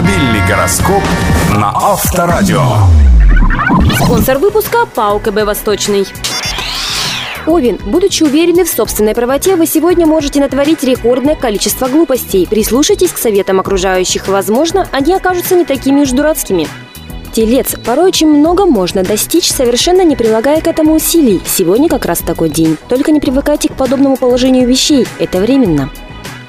Автомобильный гороскоп на Авторадио. Спонсор выпуска ПАО КБ «Восточный». Овен, будучи уверены в собственной правоте, вы сегодня можете натворить рекордное количество глупостей. Прислушайтесь к советам окружающих, возможно, они окажутся не такими уж дурацкими. Телец. Порой очень много можно достичь, совершенно не прилагая к этому усилий. Сегодня как раз такой день. Только не привыкайте к подобному положению вещей. Это временно.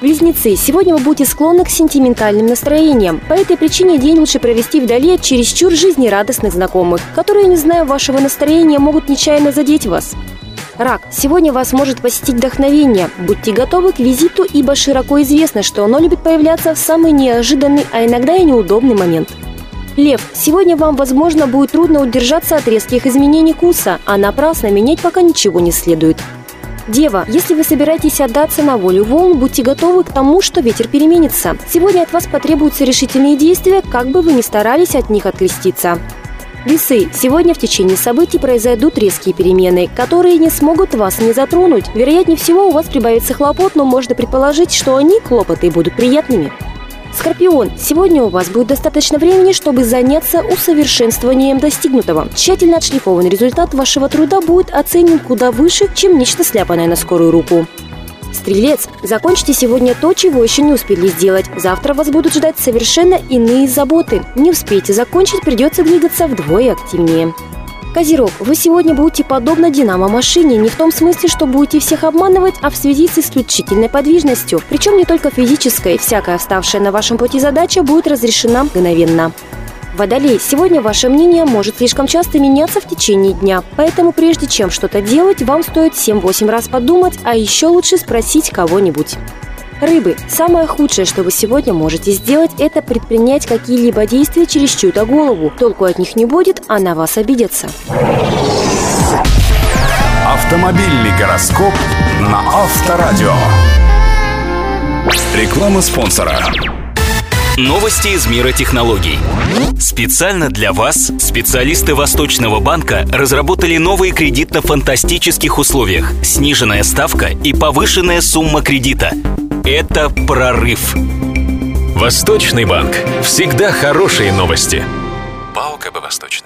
Близнецы, сегодня вы будете склонны к сентиментальным настроениям. По этой причине день лучше провести вдали от чересчур жизнерадостных знакомых, которые, не зная вашего настроения, могут нечаянно задеть вас. Рак, сегодня вас может посетить вдохновение. Будьте готовы к визиту, ибо широко известно, что оно любит появляться в самый неожиданный, а иногда и неудобный момент. Лев, сегодня вам, возможно, будет трудно удержаться от резких изменений курса, а напрасно менять пока ничего не следует. Дева, если вы собираетесь отдаться на волю волн, будьте готовы к тому, что ветер переменится. Сегодня от вас потребуются решительные действия, как бы вы ни старались от них откреститься. Весы. Сегодня в течение событий произойдут резкие перемены, которые не смогут вас не затронуть. Вероятнее всего, у вас прибавится хлопот, но можно предположить, что они, хлопоты, будут приятными. Скорпион, сегодня у вас будет достаточно времени, чтобы заняться усовершенствованием достигнутого. Тщательно отшлифованный результат вашего труда будет оценен куда выше, чем нечто сляпанное на скорую руку. Стрелец, закончите сегодня то, чего еще не успели сделать. Завтра вас будут ждать совершенно иные заботы. Не успеете закончить, придется двигаться вдвое активнее. Козерог, вы сегодня будете подобно динамо-машине, не в том смысле, что будете всех обманывать, а в связи с исключительной подвижностью. Причем не только физической, всякая вставшая на вашем пути задача будет разрешена мгновенно. Водолей, сегодня ваше мнение может слишком часто меняться в течение дня, поэтому прежде чем что-то делать, вам стоит 7-8 раз подумать, а еще лучше спросить кого-нибудь. Рыбы. Самое худшее, что вы сегодня можете сделать, это предпринять какие-либо действия через чью-то голову. Толку от них не будет, а на вас обидятся. Автомобильный гороскоп на Авторадио. Реклама спонсора. Новости из мира технологий. Специально для вас специалисты Восточного банка разработали новые кредит на фантастических условиях. Сниженная ставка и повышенная сумма кредита – это прорыв. Восточный банк. Всегда хорошие новости. ПАО КБ «Восточный».